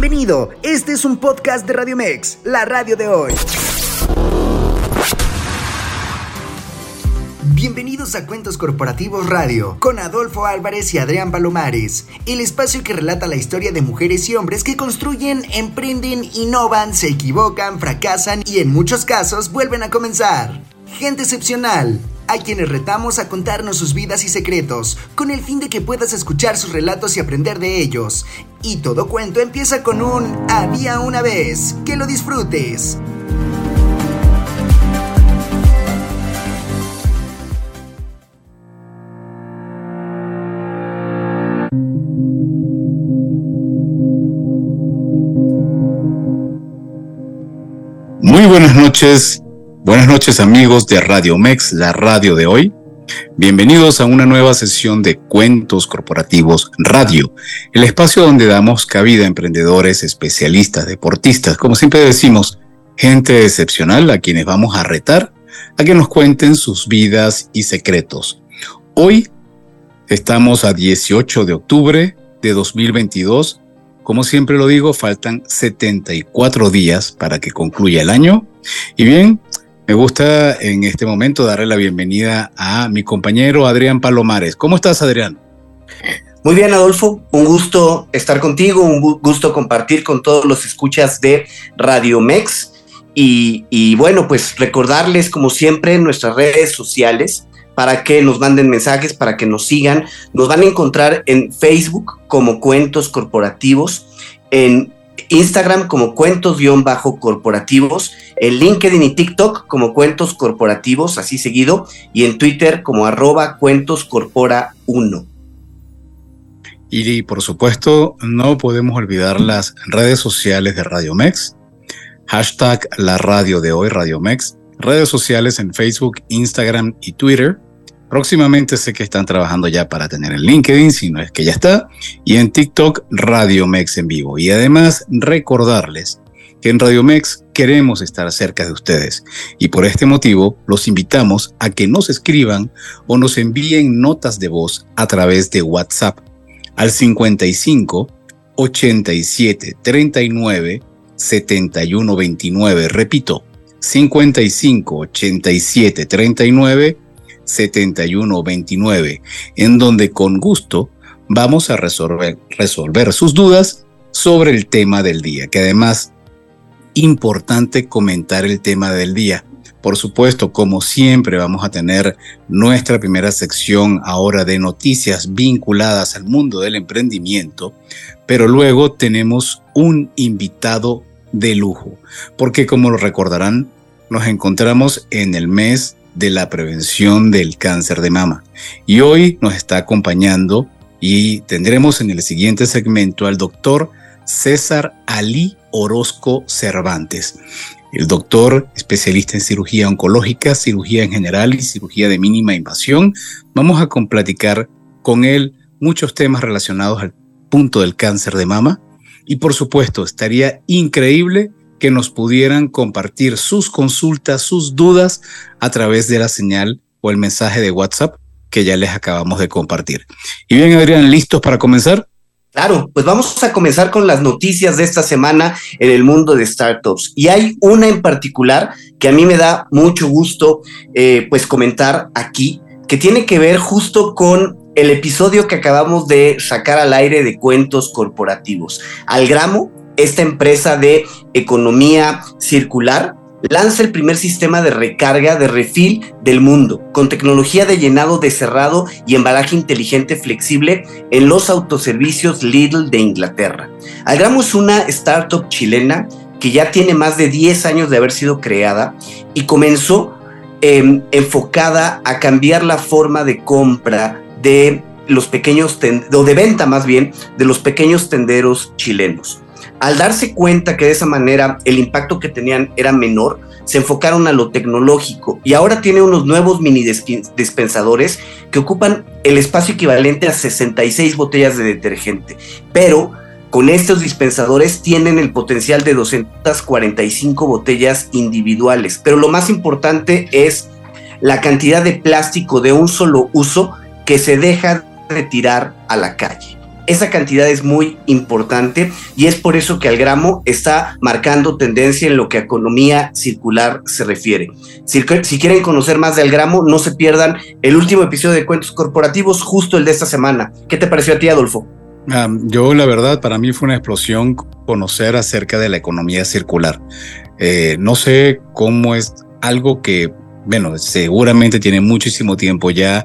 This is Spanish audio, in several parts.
Bienvenido, este es un podcast de Radio Mex, la radio de hoy. Bienvenidos a Cuentos Corporativos Radio, con Adolfo Álvarez y Adrián Palomares, el espacio que relata la historia de mujeres y hombres que construyen, emprenden, innovan, se equivocan, fracasan y en muchos casos vuelven a comenzar. Gente excepcional, a quienes retamos a contarnos sus vidas y secretos, con el fin de que puedas escuchar sus relatos y aprender de ellos. Y todo cuento empieza con un había una vez. Que lo disfrutes. Muy buenas noches, buenas noches amigos de Radio Mex, la radio de hoy. Bienvenidos a una nueva sesión de Cuentos Corporativos Radio, el espacio donde damos cabida a emprendedores, especialistas, deportistas, como siempre decimos, gente excepcional a quienes vamos a retar a que nos cuenten sus vidas y secretos. Hoy estamos a 18 de octubre de 2022 como siempre lo digo, faltan 74 días para que concluya el año. Y bien, me gusta en este momento darle la bienvenida a mi compañero Adrián Palomares. ¿Cómo estás, Adrián? Muy bien, Adolfo. Un gusto estar contigo, un gusto compartir con todos los escuchas de Radio Mex. Y, y bueno, pues recordarles, como siempre, en nuestras redes sociales para que nos manden mensajes, para que nos sigan. Nos van a encontrar en Facebook como Cuentos Corporativos, en Instagram como cuentos-corporativos, en LinkedIn y TikTok como Cuentos Corporativos, así seguido, y en Twitter como arroba cuentoscorpora1. Y por supuesto, no podemos olvidar las redes sociales de Radio Mex, hashtag la radio de hoy, Radio Mex, redes sociales en Facebook, Instagram y Twitter, Próximamente sé que están trabajando ya para tener el LinkedIn, si no es que ya está, y en TikTok Radio Mex en vivo. Y además recordarles que en Radio Mex queremos estar cerca de ustedes y por este motivo los invitamos a que nos escriban o nos envíen notas de voz a través de WhatsApp al 55 87 39 71 29. Repito, 55 87 39 7129, en donde con gusto vamos a resolver, resolver sus dudas sobre el tema del día, que además importante comentar el tema del día. Por supuesto, como siempre, vamos a tener nuestra primera sección ahora de noticias vinculadas al mundo del emprendimiento, pero luego tenemos un invitado de lujo, porque como lo recordarán, nos encontramos en el mes de la prevención del cáncer de mama. Y hoy nos está acompañando y tendremos en el siguiente segmento al doctor César Ali Orozco Cervantes. El doctor, especialista en cirugía oncológica, cirugía en general y cirugía de mínima invasión. Vamos a platicar con él muchos temas relacionados al punto del cáncer de mama. Y por supuesto, estaría increíble que nos pudieran compartir sus consultas, sus dudas a través de la señal o el mensaje de WhatsApp que ya les acabamos de compartir. Y bien, Adrián, ¿listos para comenzar? Claro, pues vamos a comenzar con las noticias de esta semana en el mundo de startups. Y hay una en particular que a mí me da mucho gusto eh, pues comentar aquí, que tiene que ver justo con el episodio que acabamos de sacar al aire de cuentos corporativos. Al gramo, esta empresa de economía circular lanza el primer sistema de recarga de refil del mundo, con tecnología de llenado de cerrado y embalaje inteligente flexible en los autoservicios Lidl de Inglaterra. Algramo es una startup chilena que ya tiene más de 10 años de haber sido creada y comenzó em, enfocada a cambiar la forma de compra de los pequeños, o de venta más bien, de los pequeños tenderos chilenos. Al darse cuenta que de esa manera el impacto que tenían era menor, se enfocaron a lo tecnológico y ahora tiene unos nuevos mini dispensadores que ocupan el espacio equivalente a 66 botellas de detergente. Pero con estos dispensadores tienen el potencial de 245 botellas individuales. Pero lo más importante es la cantidad de plástico de un solo uso que se deja de tirar a la calle. Esa cantidad es muy importante y es por eso que Algramo está marcando tendencia en lo que a economía circular se refiere. Si, quieren conocer más de Algramo, no se pierdan el último episodio de Cuentos Corporativos, justo el de esta semana. ¿Qué te pareció a ti, Adolfo? yo, la verdad, para mí fue una explosión conocer acerca de la economía circular. Eh, no sé cómo es algo que, bueno, seguramente tiene muchísimo tiempo ya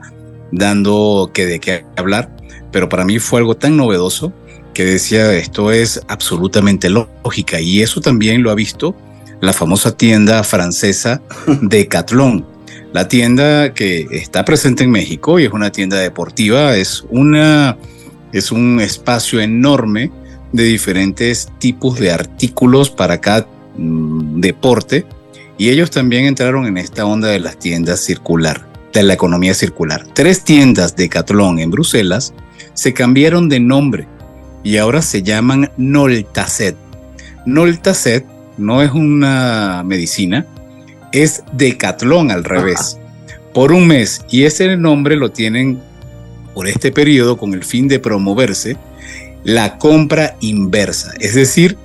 dando que de qué hablar, pero para mí fue algo tan novedoso que decía esto es absolutamente lógica y eso también lo ha visto la famosa tienda francesa Decathlon. La tienda que está presente en México y es una tienda deportiva, es una es un espacio enorme de diferentes tipos de artículos para cada mm, deporte y ellos también entraron en esta onda de las tiendas circular, de la economía circular. Tres tiendas de Catlón en Bruselas se cambiaron de nombre y ahora se llaman Noltacet. Noltacet no es una medicina, es Decathlon al revés. Por un mes y ese nombre lo tienen por este periodo con el fin de promoverse la compra inversa, es decir,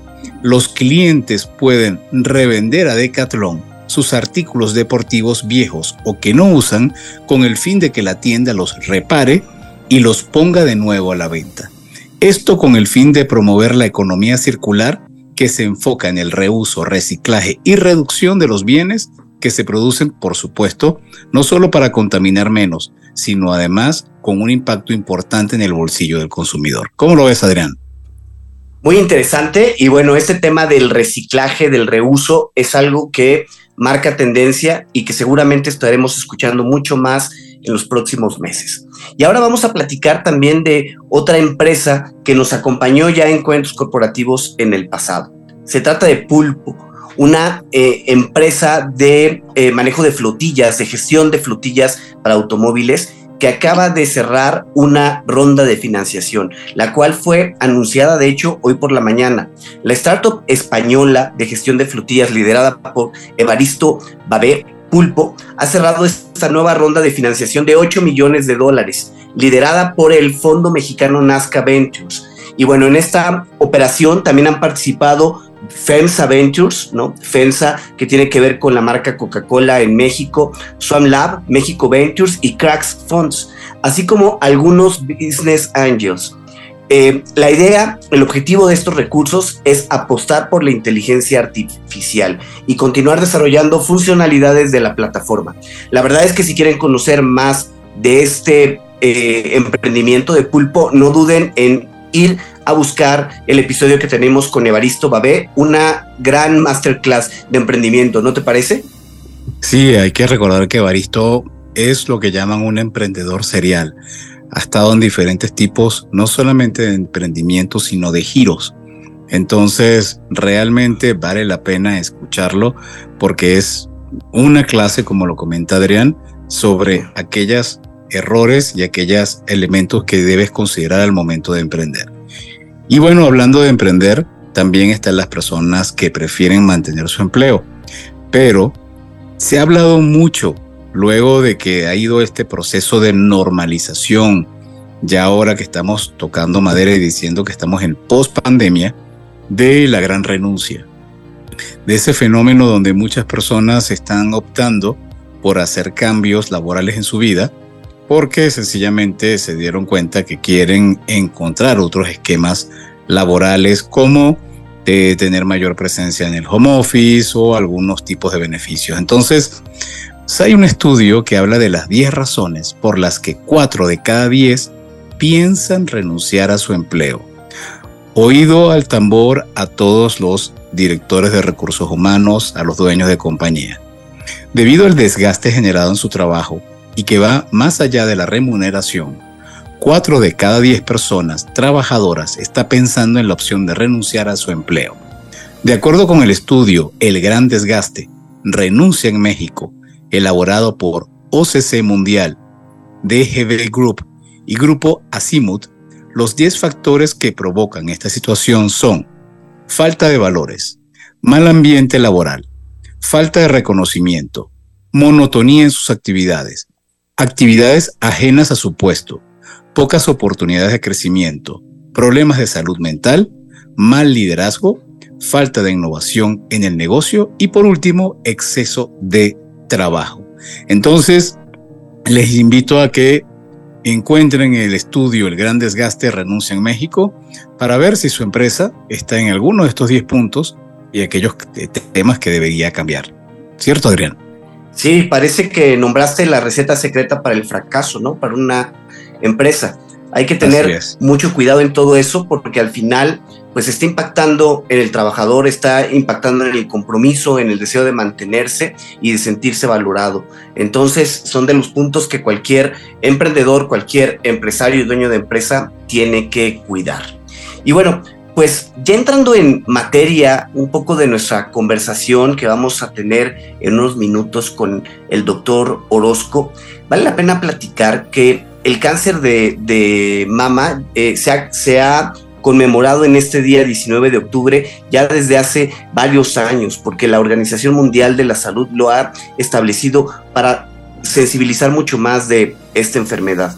los clientes pueden revender a Decathlon sus artículos deportivos viejos o que no usan con el fin de que la tienda los repare y los ponga de nuevo a la venta. Esto con el fin de promover la economía circular que se enfoca en el reuso, reciclaje y reducción de los bienes que se producen, por supuesto, no solo para contaminar menos, sino además con un impacto importante en el bolsillo del consumidor. ¿Cómo lo ves, Adrián? Muy interesante y bueno, este tema del reciclaje, del reuso, es algo que marca tendencia y que seguramente estaremos escuchando mucho más en los próximos meses. Y ahora vamos a platicar también de otra empresa que nos acompañó ya en cuentos corporativos en el pasado. Se trata de Pulpo, una eh, empresa de eh, manejo de flotillas, de gestión de flotillas para automóviles que acaba de cerrar una ronda de financiación, la cual fue anunciada de hecho hoy por la mañana. La startup española de gestión de flotillas liderada por Evaristo Babé Pulpo ha cerrado esta nueva ronda de financiación de 8 millones de dólares, liderada por el Fondo Mexicano Nazca Ventures. Y bueno, en esta operación también han participado FEMSA Ventures, ¿no? FEMSA, que tiene que ver con la marca Coca-Cola en México, Swam Lab, México Ventures y Cracks Funds, así como algunos Business Angels. Eh, la idea, el objetivo de estos recursos es apostar por la inteligencia artificial y continuar desarrollando funcionalidades de la plataforma. La verdad es que si quieren conocer más de este eh, emprendimiento de pulpo, no duden en ir a buscar el episodio que tenemos con Evaristo Babé, una gran masterclass de emprendimiento, ¿no te parece? Sí, hay que recordar que Evaristo es lo que llaman un emprendedor serial. Ha estado en diferentes tipos, no solamente de emprendimientos, sino de giros. Entonces, realmente vale la pena escucharlo porque es una clase, como lo comenta Adrián, sobre aquellos errores y aquellos elementos que debes considerar al momento de emprender. Y bueno, hablando de emprender, también están las personas que prefieren mantener su empleo. Pero se ha hablado mucho luego de que ha ido este proceso de normalización, ya ahora que estamos tocando madera y diciendo que estamos en post pandemia, de la gran renuncia, de ese fenómeno donde muchas personas están optando por hacer cambios laborales en su vida porque sencillamente se dieron cuenta que quieren encontrar otros esquemas laborales como eh, tener mayor presencia en el home office o algunos tipos de beneficios. Entonces, hay un estudio que habla de las 10 razones por las que 4 de cada 10 piensan renunciar a su empleo. Oído al tambor a todos los directores de recursos humanos, a los dueños de compañía. Debido al desgaste generado en su trabajo, y que va más allá de la remuneración, cuatro de cada diez personas trabajadoras está pensando en la opción de renunciar a su empleo. De acuerdo con el estudio El Gran Desgaste, Renuncia en México, elaborado por OCC Mundial, DGB Group y Grupo Asimut, los 10 factores que provocan esta situación son falta de valores, mal ambiente laboral, falta de reconocimiento, monotonía en sus actividades, actividades ajenas a su puesto, pocas oportunidades de crecimiento, problemas de salud mental, mal liderazgo, falta de innovación en el negocio y por último, exceso de trabajo. Entonces, les invito a que encuentren el estudio El Gran Desgaste Renuncia en México para ver si su empresa está en alguno de estos 10 puntos y aquellos temas que debería cambiar. ¿Cierto, Adrián? Sí, parece que nombraste la receta secreta para el fracaso, ¿no? Para una empresa. Hay que tener mucho cuidado en todo eso porque al final pues está impactando en el trabajador, está impactando en el compromiso, en el deseo de mantenerse y de sentirse valorado. Entonces son de los puntos que cualquier emprendedor, cualquier empresario y dueño de empresa tiene que cuidar. Y bueno, pues ya entrando en materia un poco de nuestra conversación que vamos a tener en unos minutos con el doctor Orozco, vale la pena platicar que el cáncer de, mama eh, se, ha, conmemorado en este día 19 de octubre ya desde hace varios años, porque la Organización Mundial de la Salud lo ha establecido para sensibilizar mucho más de esta enfermedad.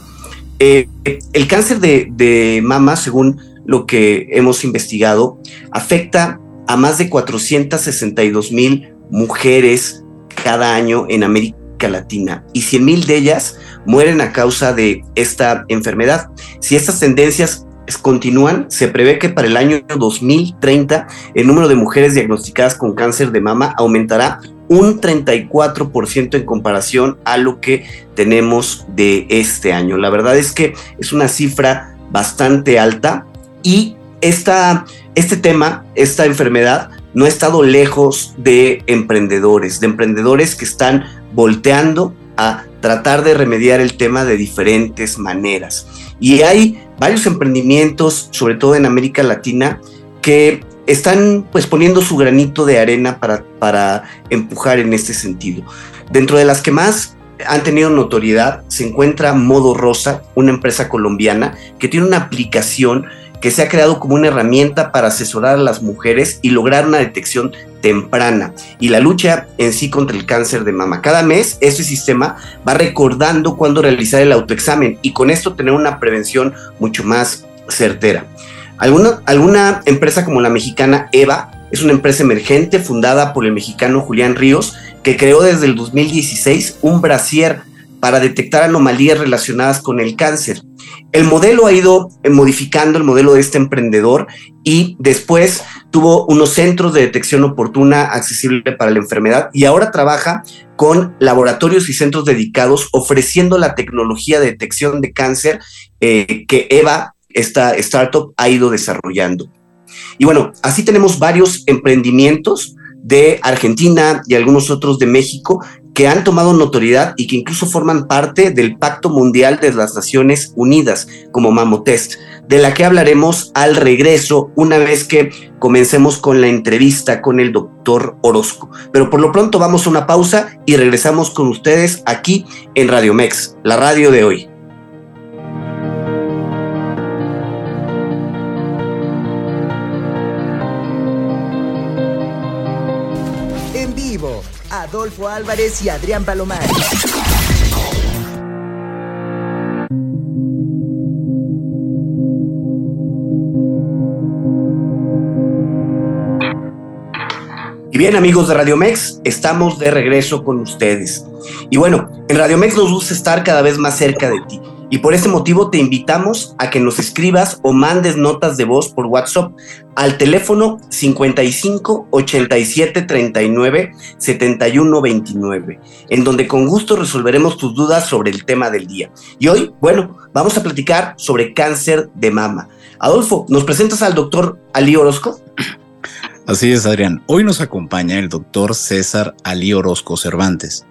Eh, el cáncer de, de, mama, según lo que hemos investigado, afecta a más de 462 mil mujeres cada año en América Latina y 100 mil de ellas mueren a causa de esta enfermedad. Si estas tendencias continúan, se prevé que para el año 2030 el número de mujeres diagnosticadas con cáncer de mama aumentará un 34% en comparación a lo que tenemos de este año. La verdad es que es una cifra bastante alta y esta, este tema, esta enfermedad, no ha estado lejos de emprendedores, de emprendedores que están volteando a tratar de remediar el tema de diferentes maneras. Y hay varios emprendimientos, sobre todo en América Latina, que están pues poniendo su granito de arena para, para empujar en este sentido. Dentro de las que más han tenido notoriedad se encuentra Modo Rosa, una empresa colombiana que tiene una aplicación que se ha creado como una herramienta para asesorar a las mujeres y lograr una detección temprana y la lucha en sí contra el cáncer de mama. Cada mes este sistema va recordando cuándo realizar el autoexamen y con esto tener una prevención mucho más certera. Alguna, alguna empresa como la mexicana EVA es una empresa emergente fundada por el mexicano Julián Ríos que creó desde el 2016 un brasier para detectar anomalías relacionadas con el cáncer. El modelo ha ido eh, modificando el modelo de este emprendedor y después tuvo unos centros de detección oportuna accesible para la enfermedad y ahora trabaja con laboratorios y centros dedicados ofreciendo la tecnología de detección de cáncer eh, que Eva, esta startup, ha ido desarrollando. Y bueno, así tenemos varios emprendimientos de Argentina y algunos otros de México que han tomado notoriedad y que incluso forman parte del Pacto Mundial de las Naciones Unidas, como Mamotest, de la que hablaremos al regreso una vez que comencemos con la entrevista con el doctor Orozco. Pero por lo pronto vamos a una pausa y regresamos con ustedes aquí en Radio Mex, la radio de hoy. Adolfo Álvarez y Adrián Palomar. Y bien amigos de Radio Mex, estamos de regreso con ustedes. Y bueno, en Radio Mex nos gusta estar cada vez más cerca de ti. Y por ese motivo te invitamos a que nos escribas o mandes notas de voz por WhatsApp al teléfono 55 87 39 71 29, en donde con gusto resolveremos tus dudas sobre el tema del día. Y hoy, bueno, vamos a platicar sobre cáncer de mama. Adolfo, ¿nos presentas al doctor Ali Orozco? Así es, Adrián. Hoy nos acompaña el doctor César Ali Orozco Cervantes.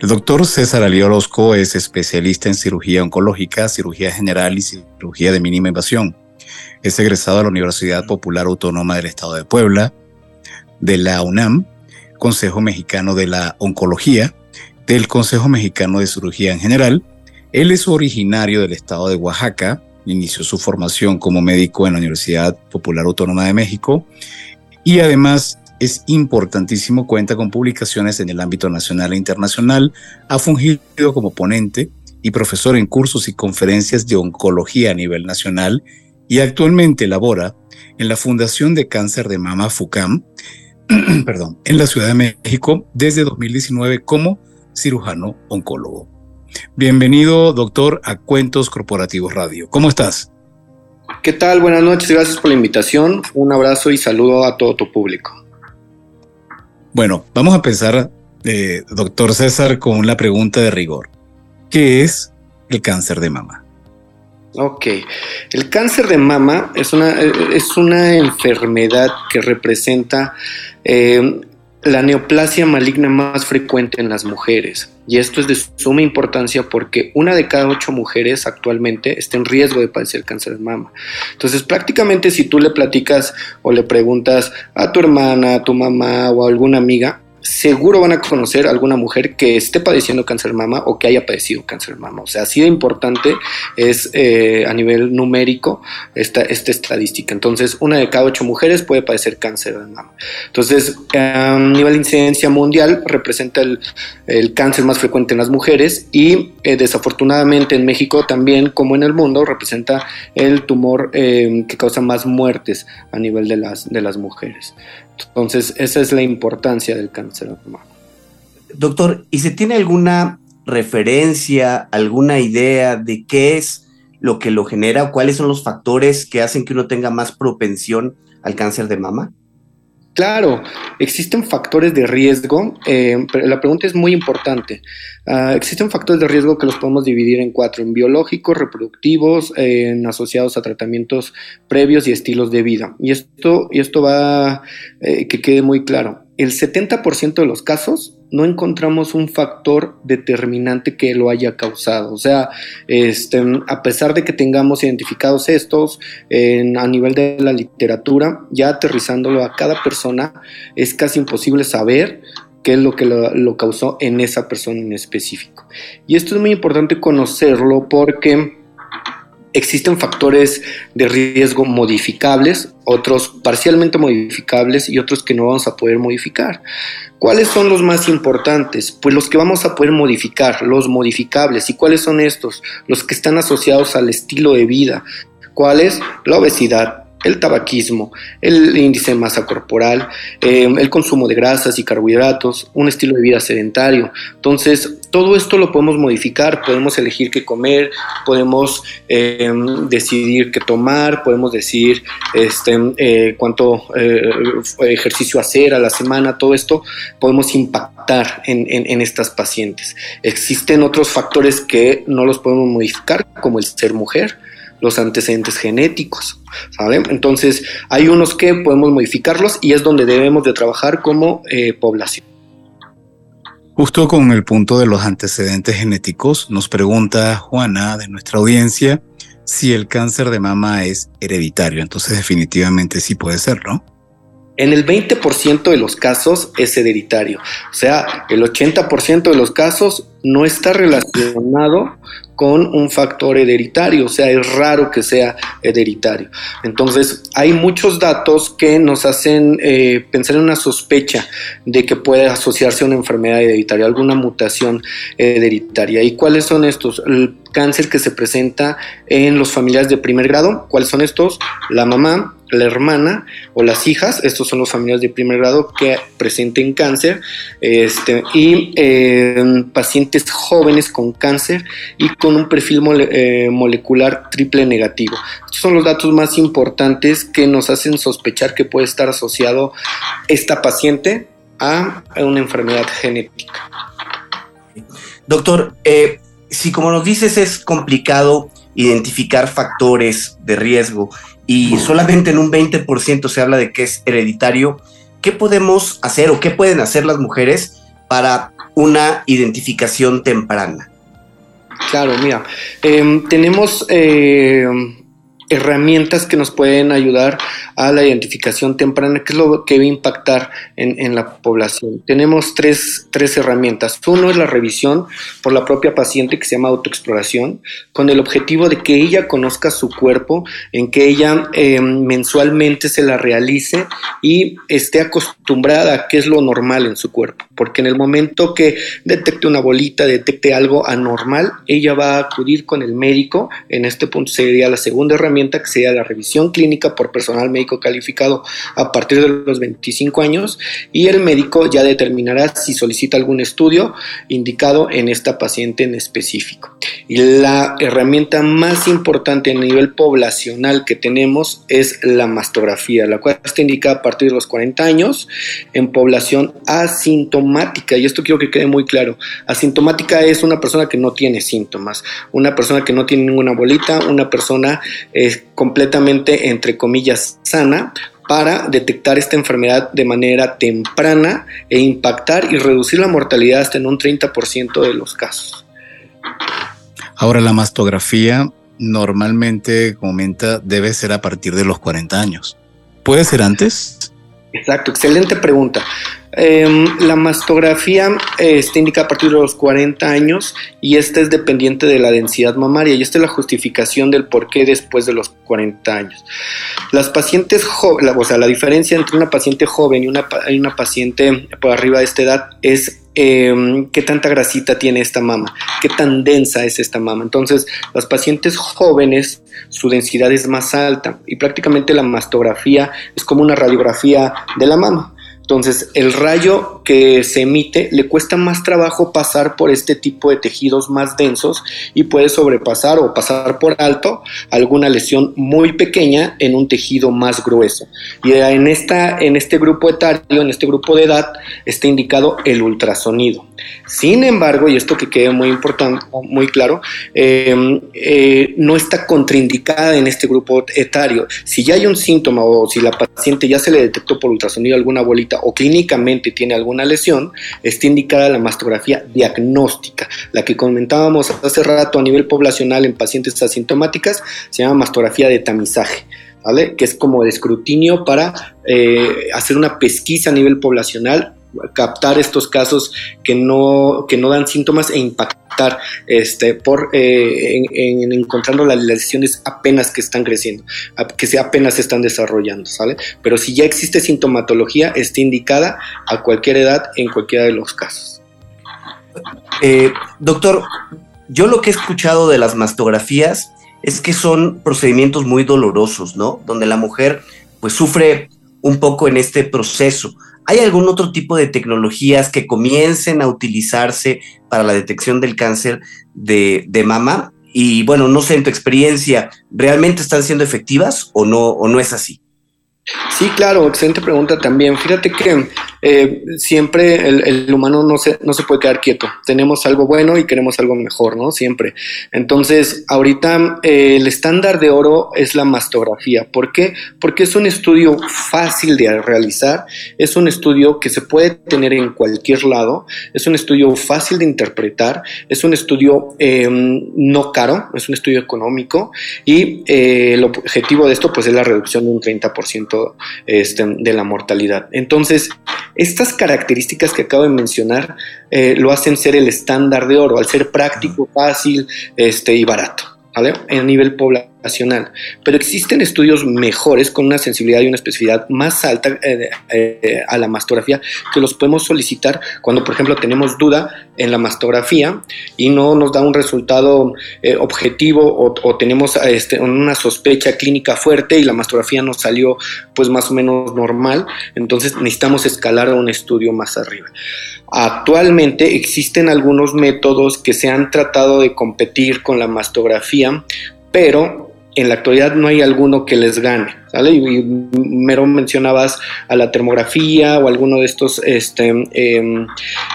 El doctor César Ali Orozco es especialista en cirugía oncológica, cirugía general y cirugía de mínima invasión. Es egresado de la Universidad Popular Autónoma del Estado de Puebla, de la UNAM, Consejo Mexicano de la Oncología, del Consejo Mexicano de Cirugía en General. Él es originario del estado de Oaxaca, inició su formación como médico en la Universidad Popular Autónoma de México y además es importantísimo, cuenta con publicaciones en el ámbito nacional e internacional, ha fungido como ponente y profesor en cursos y conferencias de oncología a nivel nacional y actualmente labora en la Fundación de Cáncer de Mama FUCAM, perdón, en la Ciudad de México desde 2019 como cirujano oncólogo. Bienvenido, doctor, a Cuentos Corporativos Radio. ¿Cómo estás? ¿Qué tal? Buenas noches, gracias por la invitación. Un abrazo y saludo a todo tu público. Bueno, vamos a empezar, eh, doctor César, con la pregunta de rigor. ¿Qué es el cáncer de mama? Ok, el cáncer de mama es una, es una enfermedad que representa eh, la neoplasia maligna más frecuente en las mujeres. Y esto es de suma importancia porque una de cada ocho mujeres actualmente está en riesgo de padecer cáncer de mama. Entonces, prácticamente si tú le platicas o le preguntas a tu hermana, a tu mamá o a alguna amiga, seguro van a conocer alguna mujer que esté padeciendo cáncer mama o que haya padecido cáncer mama. O sea, así de importante es eh, a nivel numérico esta, esta estadística. Entonces, una de cada ocho mujeres puede padecer cáncer de mama. Entonces, a nivel de incidencia mundial, representa el, cáncer más frecuente en las mujeres y eh, desafortunadamente en México también, como en el mundo, representa el tumor eh, que causa más muertes a nivel de las, de las mujeres. Entonces, esa es la importancia del cáncer de mama. Doctor, ¿y se tiene alguna referencia, alguna idea de qué es lo que lo genera o cuáles son los factores que hacen que uno tenga más propensión al cáncer de mama? Claro, existen factores de riesgo, eh, pero la pregunta es muy importante. Ah, existen factores de riesgo que los podemos dividir en cuatro, en biológicos, reproductivos, en asociados a tratamientos previos y estilos de vida. Y esto, y esto va, eh, que quede muy claro. El 70% de los casos no encontramos un factor determinante que lo haya causado. O sea, este, a pesar de que tengamos identificados estos a nivel de la literatura, ya aterrizándolo a cada persona, es casi imposible saber qué es lo que lo, causó en esa persona en específico. Y esto es muy importante conocerlo porque existen factores de riesgo modificables, otros parcialmente modificables y otros que no vamos a poder modificar. ¿Cuáles son los más importantes? Pues los que vamos a poder modificar, los modificables. ¿Y cuáles son estos? Los que están asociados al estilo de vida. ¿Cuáles? La obesidad, el tabaquismo, el índice de masa corporal, em, el consumo de grasas y carbohidratos, un estilo de vida sedentario. Entonces, todo esto lo podemos modificar, podemos elegir qué comer, podemos em, decidir qué tomar, podemos decidir este, eh, cuánto eh, ejercicio hacer a la semana, todo esto podemos impactar en, en estas pacientes. Existen otros factores que no los podemos modificar, como el ser mujer, los antecedentes genéticos, ¿saben? Entonces, hay unos que podemos modificarlos y es donde debemos de trabajar como eh, población. Justo con el punto de los antecedentes genéticos, nos pregunta Juana de nuestra audiencia si el cáncer de mama es hereditario. Entonces, definitivamente sí puede ser, ¿no? En el 20% de los casos es hereditario. O sea, el 80% de los casos no está relacionado con un factor hereditario, o sea, es raro que sea hereditario. Entonces, hay muchos datos que nos hacen eh, pensar en una sospecha de que puede asociarse a una enfermedad hereditaria, alguna mutación hereditaria. ¿Y cuáles son estos? El cáncer que se presenta en los familiares de primer grado, ¿cuáles son estos? La mamá, la hermana o las hijas, estos son los familiares de primer grado que presenten cáncer, este, y eh, pacientes jóvenes con cáncer y con un perfil eh, molecular triple negativo. Estos son los datos más importantes que nos hacen sospechar que puede estar asociado esta paciente a una enfermedad genética. Doctor, eh, si como nos dices es complicado identificar factores de riesgo y solamente en un 20% se habla de que es hereditario, ¿qué podemos hacer o qué pueden hacer las mujeres para una identificación temprana? Claro, mira, em, tenemos eh, herramientas que nos pueden ayudar a la identificación temprana, que es lo que va a impactar en, la población. Tenemos tres, tres, herramientas. Uno es la revisión por la propia paciente que se llama autoexploración, con el objetivo de que ella conozca su cuerpo, en que ella em, mensualmente se la realice y esté acostumbrada a qué es lo normal en su cuerpo. Porque en el momento que detecte una bolita, detecte algo anormal, ella va a acudir con el médico. En este punto sería la segunda herramienta herramienta que sería la revisión clínica por personal médico calificado a partir de los 25 años y el médico ya determinará si solicita algún estudio indicado en esta paciente en específico. Y la herramienta más importante a nivel poblacional que tenemos es la mastografía, la cual está indicada a partir de los 40 años en población asintomática. Y esto quiero que quede muy claro. Asintomática es una persona que no tiene síntomas, una persona que no tiene ninguna bolita, una persona eh, completamente, entre comillas, sana para detectar esta enfermedad de manera temprana e impactar y reducir la mortalidad hasta en un 30% de los casos. Ahora, la mastografía normalmente, comenta, debe ser a partir de los 40 años. ¿Puede ser antes? Exacto, excelente pregunta. Em, la mastografía eh, está indicada a partir de los 40 años y esta es dependiente de la densidad mamaria y esta es la justificación del por qué después de los 40 años. Las pacientes jóvenes, o sea, la diferencia entre una paciente joven y una, una paciente por arriba de esta edad es em, qué tanta grasita tiene esta mama, qué tan densa es esta mama. Entonces, las pacientes jóvenes, su densidad es más alta y prácticamente la mastografía es como una radiografía de la mama. Entonces, el rayo que se emite le cuesta más trabajo pasar por este tipo de tejidos más densos y puede sobrepasar o pasar por alto alguna lesión muy pequeña en un tejido más grueso. Y en, esta, en este grupo etario, en este grupo de edad, está indicado el ultrasonido. Sin embargo, y esto que quede muy importante, muy claro, em, eh, no está contraindicada en este grupo etario. Si ya hay un síntoma o si la paciente ya se le detectó por ultrasonido alguna bolita o clínicamente tiene alguna lesión, está indicada la mastografía diagnóstica, la que comentábamos hace rato a nivel poblacional en pacientes asintomáticas, se llama mastografía de tamizaje. ¿Vale? que es como el escrutinio para eh, hacer una pesquisa a nivel poblacional captar estos casos que no, que no dan síntomas e impactar este, por, eh, en, encontrando las lesiones apenas que están creciendo, que apenas se están desarrollando, ¿sale? Pero si ya existe sintomatología, está indicada a cualquier edad en cualquiera de los casos. Eh, doctor, yo lo que he escuchado de las mastografías es que son procedimientos muy dolorosos, ¿no? Donde la mujer pues sufre un poco en este proceso. ¿Hay algún otro tipo de tecnologías que comiencen a utilizarse para la detección del cáncer de, mama? Y bueno, no sé, en tu experiencia, ¿realmente están siendo efectivas o no, o no es así? Sí, claro, excelente pregunta también. Fíjate que eh, siempre el, humano no se, no se puede quedar quieto. Tenemos algo bueno y queremos algo mejor, ¿no? Siempre. Entonces, ahorita eh, el estándar de oro es la mastografía. ¿Por qué? Porque es un estudio fácil de realizar, es un estudio que se puede tener en cualquier lado, es un estudio fácil de interpretar, es un estudio em, no caro, es un estudio económico y eh, el objetivo de esto pues es la reducción de un 30% este, de la mortalidad. Entonces, estas características que acabo de mencionar eh, lo hacen ser el estándar de oro, al ser práctico, fácil este, y barato. ¿vale? A nivel Pero existen estudios mejores con una sensibilidad y una especificidad más alta eh, eh, a la mastografía que los podemos solicitar cuando, por ejemplo, tenemos duda en la mastografía y no nos da un resultado eh, objetivo o, tenemos este, una sospecha clínica fuerte y la mastografía nos salió pues más o menos normal, entonces necesitamos escalar a un estudio más arriba. Actualmente existen algunos métodos que se han tratado de competir con la mastografía, pero en la actualidad no hay alguno que les gane. ¿sale? Y, mero mencionabas a la termografía o alguno de estos este, em,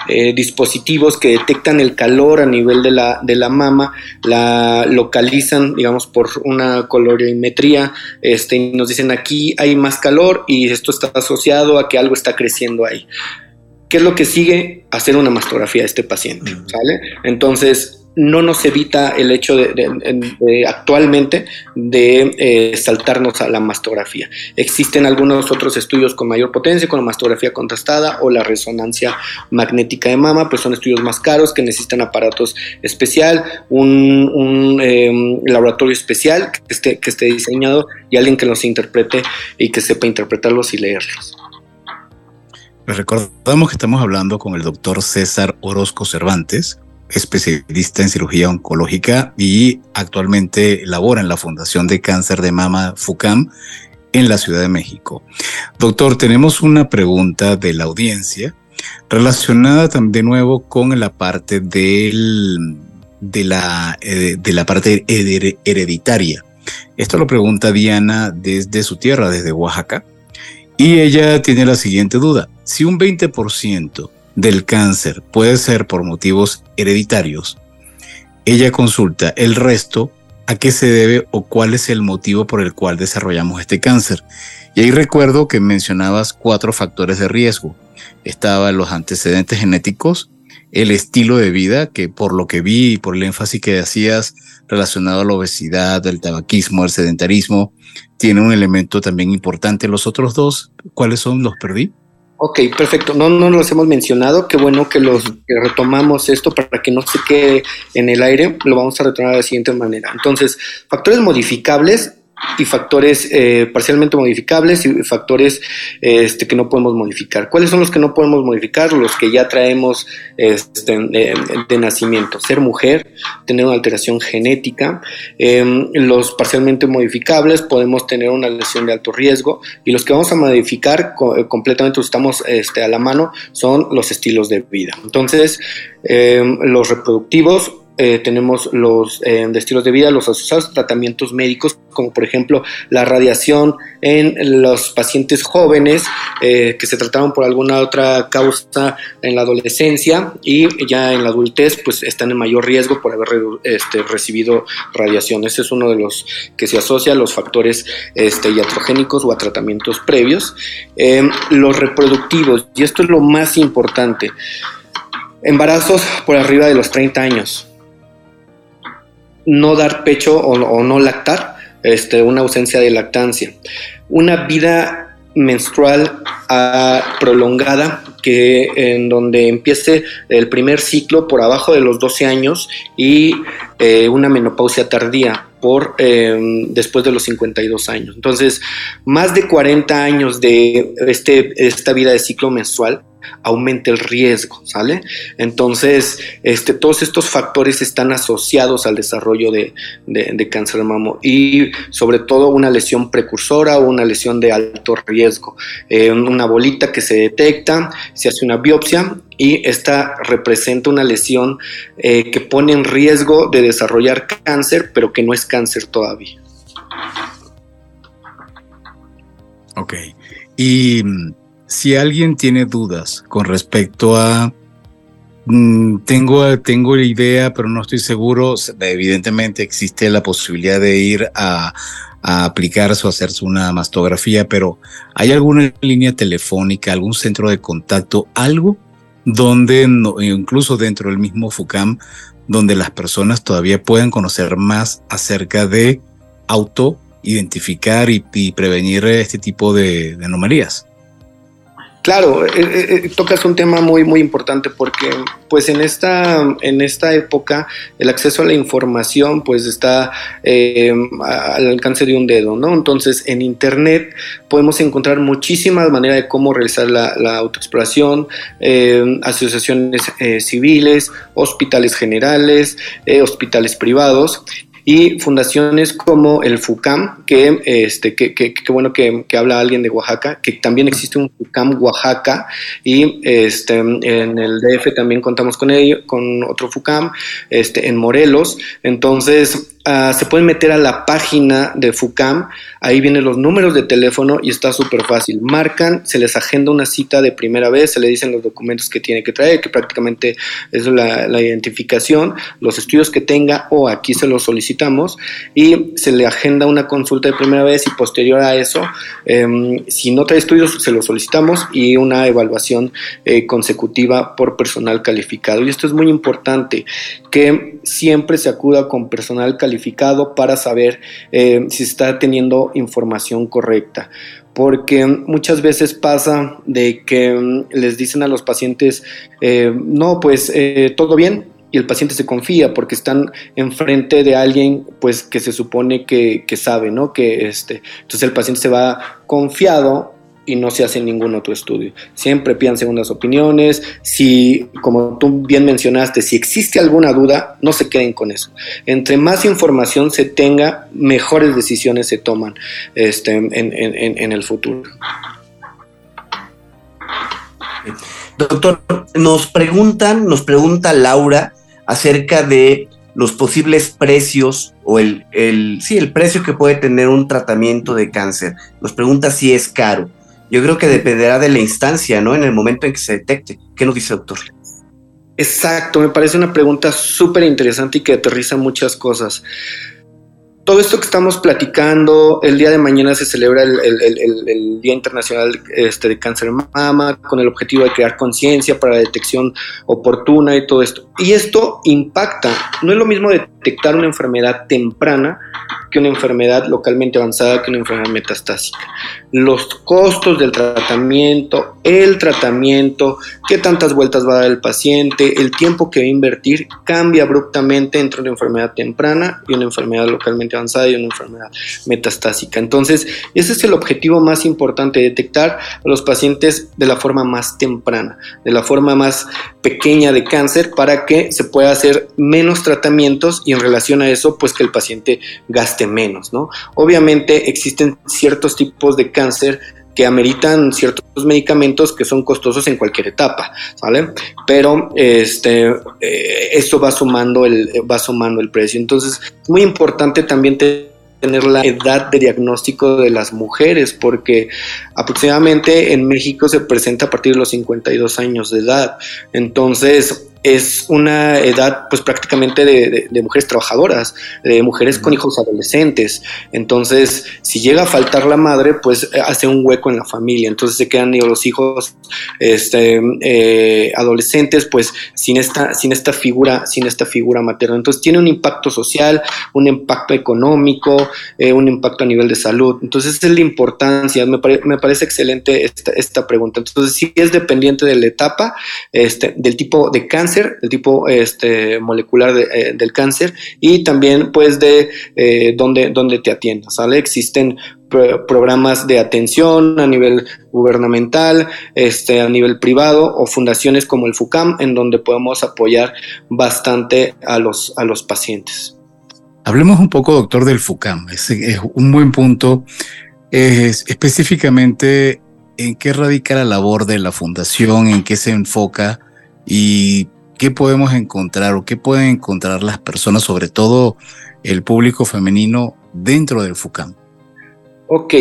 eh, dispositivos que detectan el calor a nivel de la, de la mama, la localizan, digamos, por una colorimetría, este, y nos dicen aquí hay más calor y esto está asociado a que algo está creciendo ahí. ¿Qué es lo que sigue? Hacer una mastografía de este paciente, ¿sale? Entonces, no nos evita el hecho de, actualmente de eh, saltarnos a la mastografía. Existen algunos otros estudios con mayor potencia, con la mastografía contrastada o la resonancia magnética de mama, pues son estudios más caros que necesitan aparatos especial, un, em, laboratorio especial que esté, que esté diseñado y alguien que los interprete y que sepa interpretarlos y leerlos. Les recordamos que estamos hablando con el doctor César Orozco Cervantes, especialista en cirugía oncológica y actualmente labora en la Fundación de Cáncer de Mama FUCAM en la Ciudad de México. Doctor, tenemos una pregunta de la audiencia relacionada de nuevo con la parte eh, de la parte hereditaria. Esto lo pregunta Diana desde su tierra, desde Oaxaca. Y ella tiene la siguiente duda. Si un 20% del cáncer puede ser por motivos hereditarios, ella consulta el resto a qué se debe o cuál es el motivo por el cual desarrollamos este cáncer. Y ahí recuerdo que mencionabas cuatro factores de riesgo. Estaban los antecedentes genéticos, el estilo de vida, que por lo que vi y por el énfasis que hacías relacionado a la obesidad, el tabaquismo, el sedentarismo, tiene un elemento también importante. Los otros dos, ¿cuáles son? ¿Los perdí? Ok, perfecto. No, no los hemos mencionado. Qué bueno que los retomamos esto para que no se quede en el aire. Lo vamos a retomar de la siguiente manera. Entonces, factores modificables y factores eh, parcialmente modificables y factores este, que no podemos modificar. ¿Cuáles son los que no podemos modificar? Los que ya traemos este, de, nacimiento. Ser mujer, tener una alteración genética. Em, los parcialmente modificables podemos tener una lesión de alto riesgo y los que vamos a modificar completamente, estamos este, a la mano, son los estilos de vida. Entonces, em, los reproductivos eh, tenemos los eh, de estilos de vida, los asociados tratamientos médicos, como por ejemplo la radiación en los pacientes jóvenes eh, que se trataron por alguna otra causa en la adolescencia y ya en la adultez pues están en mayor riesgo por haber este, recibido radiación. Ese es uno de los que se asocia a los factores este, iatrogénicos o a tratamientos previos. los reproductivos, y esto es lo más importante, embarazos por arriba de los 30 años no dar pecho o, no lactar, este, una ausencia de lactancia. Una vida menstrual ah, prolongada que en donde empiece el primer ciclo por abajo de los 12 años y eh, una menopausia tardía por em, después de los 52 años. Entonces, más de 40 años de este, esta vida de ciclo menstrual aumenta el riesgo, ¿sale? Entonces, este, todos estos factores están asociados al desarrollo de, cáncer de mamo y sobre todo una lesión precursora o una lesión de alto riesgo. Eh, una bolita que se detecta, se hace una biopsia y esta representa una lesión eh, que pone en riesgo de desarrollar cáncer, pero que no es cáncer todavía. Ok. Y mm, si alguien tiene dudas con respecto a mm, tengo, tengo la idea, pero no estoy seguro. Evidentemente existe la posibilidad de ir a, aplicarse o hacerse una mastografía, pero ¿hay alguna línea telefónica, algún centro de contacto, algo donde, incluso dentro del mismo FUCAM, donde las personas todavía puedan conocer más acerca de auto identificar y, prevenir este tipo de anomalías? Claro, eh, eh, eh, tocas un tema muy muy importante porque pues en esta en esta época el acceso a la información pues está al alcance de un dedo, ¿no? Entonces en internet podemos encontrar muchísimas maneras de cómo realizar la, la autoexploración, asociaciones civiles, hospitales generales, hospitales privados y fundaciones como el FUCAM, que, este, que, que, bueno que, que, habla alguien de Oaxaca, que también existe un FUCAM Oaxaca y este, en el DF también contamos con ello, con otro FUCAM, este, en Morelos. Entonces, Ah, se pueden meter a la página de FUCAM, ahí vienen los números de teléfono y está súper fácil. Marcan, se les agenda una cita de primera vez, se le dicen los documentos que tiene que traer, que prácticamente es la, identificación, los estudios que tenga o aquí se los solicitamos y se le agenda una consulta de primera vez y posterior a eso, em, si no trae estudios, se los solicitamos y una evaluación eh, consecutiva por personal calificado. Y esto es muy importante, que siempre se acuda con personal calificado para saber eh, si está teniendo información correcta. Porque muchas veces pasa de que mm, les dicen a los pacientes, eh, no, pues eh, todo bien, y el paciente se confía porque están enfrente de alguien pues que se supone que, que sabe, ¿no? Que este, entonces el paciente se va confiado y no se hace ningún otro estudio. Siempre pidan segundas opiniones. Si, como tú bien mencionaste, si existe alguna duda, no se queden con eso. Entre más información se tenga, mejores decisiones se toman este, en, el futuro. Doctor, nos preguntan, nos pregunta Laura acerca de los posibles precios o el, el, sí, el precio que puede tener un tratamiento de cáncer. Nos pregunta si es caro. Yo creo que dependerá de la instancia, ¿no? En el momento en que se detecte. ¿Qué nos dice, doctor? Exacto, me parece una pregunta súper interesante y que aterriza muchas cosas todo esto que estamos platicando, el día de mañana se celebra el, Día Internacional este, de Cáncer de Mama con el objetivo de crear conciencia para la detección oportuna y todo esto. Y esto impacta, no es lo mismo detectar una enfermedad temprana que una enfermedad localmente avanzada, que una enfermedad metastásica. Los costos del tratamiento, el tratamiento, qué tantas vueltas va a dar el paciente, el tiempo que va a invertir, cambia abruptamente entre una enfermedad temprana y una enfermedad localmente avanzada y una enfermedad metastásica. Entonces, ese es el objetivo más importante, detectar a los pacientes de la forma más temprana, de la forma más pequeña de cáncer para que se pueda hacer menos tratamientos y en relación a eso, pues que el paciente gaste menos, ¿no? Obviamente existen ciertos tipos de cáncer que ameritan ciertos medicamentos que son costosos en cualquier etapa, ¿vale? Pero este, eh, eso va sumando, el, va sumando el precio. Entonces, es muy importante también tener la edad de diagnóstico de las mujeres, porque aproximadamente en México se presenta a partir de los 52 años de edad. Entonces, es una edad pues prácticamente de, mujeres trabajadoras, de mujeres con hijos adolescentes. Entonces, si llega a faltar la madre, pues eh, hace un hueco en la familia. Entonces se quedan los hijos este, eh, adolescentes, pues sin esta, sin esta figura, sin esta figura materna. Entonces tiene un impacto social, un impacto económico, eh, un impacto a nivel de salud. Entonces es la importancia. Me, me parece excelente esta, esta pregunta. Entonces, sí es dependiente de la etapa, este, del tipo de cáncer el tipo este, molecular eh, del cáncer y también pues de eh, dónde, te atiendas, ¿sale? Existen programas de atención a nivel gubernamental, este, a nivel privado o fundaciones como el FUCAM en donde podemos apoyar bastante a los, a los pacientes. Hablemos un poco, doctor, del FUCAM. Es, un buen punto. Es específicamente en qué radica la labor de la fundación, en qué se enfoca y ¿Qué podemos encontrar o qué pueden encontrar las personas, sobre todo el público femenino, dentro del FUCAM? Ok,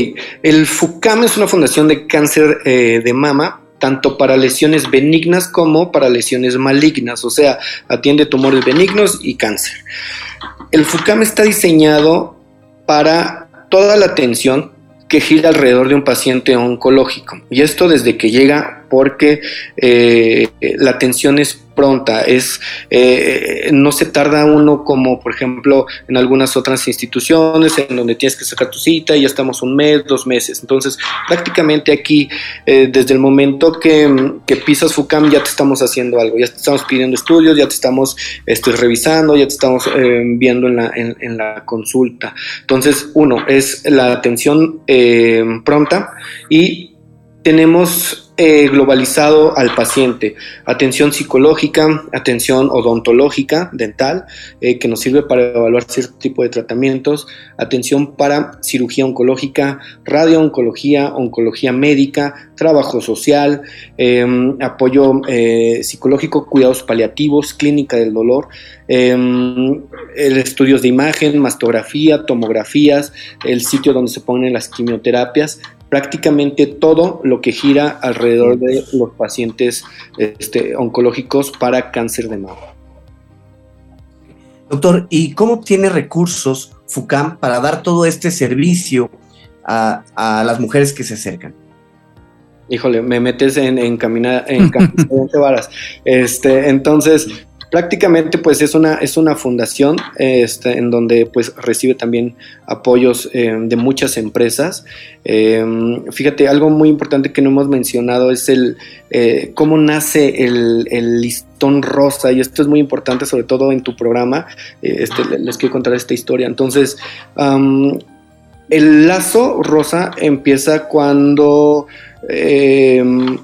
el FUCAM es una fundación de cáncer eh, de mama, tanto para lesiones benignas como para lesiones malignas, o sea, atiende tumores benignos y cáncer. El FUCAM está diseñado para toda la atención que gira alrededor de un paciente oncológico. Y esto desde que llega porque eh, la atención es pronta, es, eh, no se tarda uno como por ejemplo en algunas otras instituciones en donde tienes que sacar tu cita y ya estamos un mes, dos meses. Entonces prácticamente aquí eh, desde el momento que, pisas FUCAM ya te estamos haciendo algo, ya te estamos pidiendo estudios, ya te estamos este, revisando, ya te estamos eh, viendo en la, en, la consulta. Entonces uno es la atención pronta y tenemos eh, globalizado al paciente. Atención psicológica, atención odontológica, dental, eh, que nos sirve para evaluar cierto tipo de tratamientos. Atención para cirugía oncológica, radiooncología, oncología médica, trabajo social, em, apoyo eh, psicológico, cuidados paliativos, clínica del dolor, em, estudios de imagen, mastografía, tomografías, el sitio donde se ponen las quimioterapias prácticamente todo lo que gira alrededor de los pacientes este, oncológicos para cáncer de mama. Doctor, ¿y cómo obtiene recursos FUCAM para dar todo este servicio a, las mujeres que se acercan? Híjole, me metes en, en varas. Este, entonces, prácticamente pues es una, es una fundación este, en donde pues recibe también apoyos eh, de muchas empresas. Em, fíjate, algo muy importante que no hemos mencionado es el eh, cómo nace el, listón rosa y esto es muy importante sobre todo en tu programa. Eh, este, les quiero contar esta historia. Entonces, el lazo rosa empieza cuando em,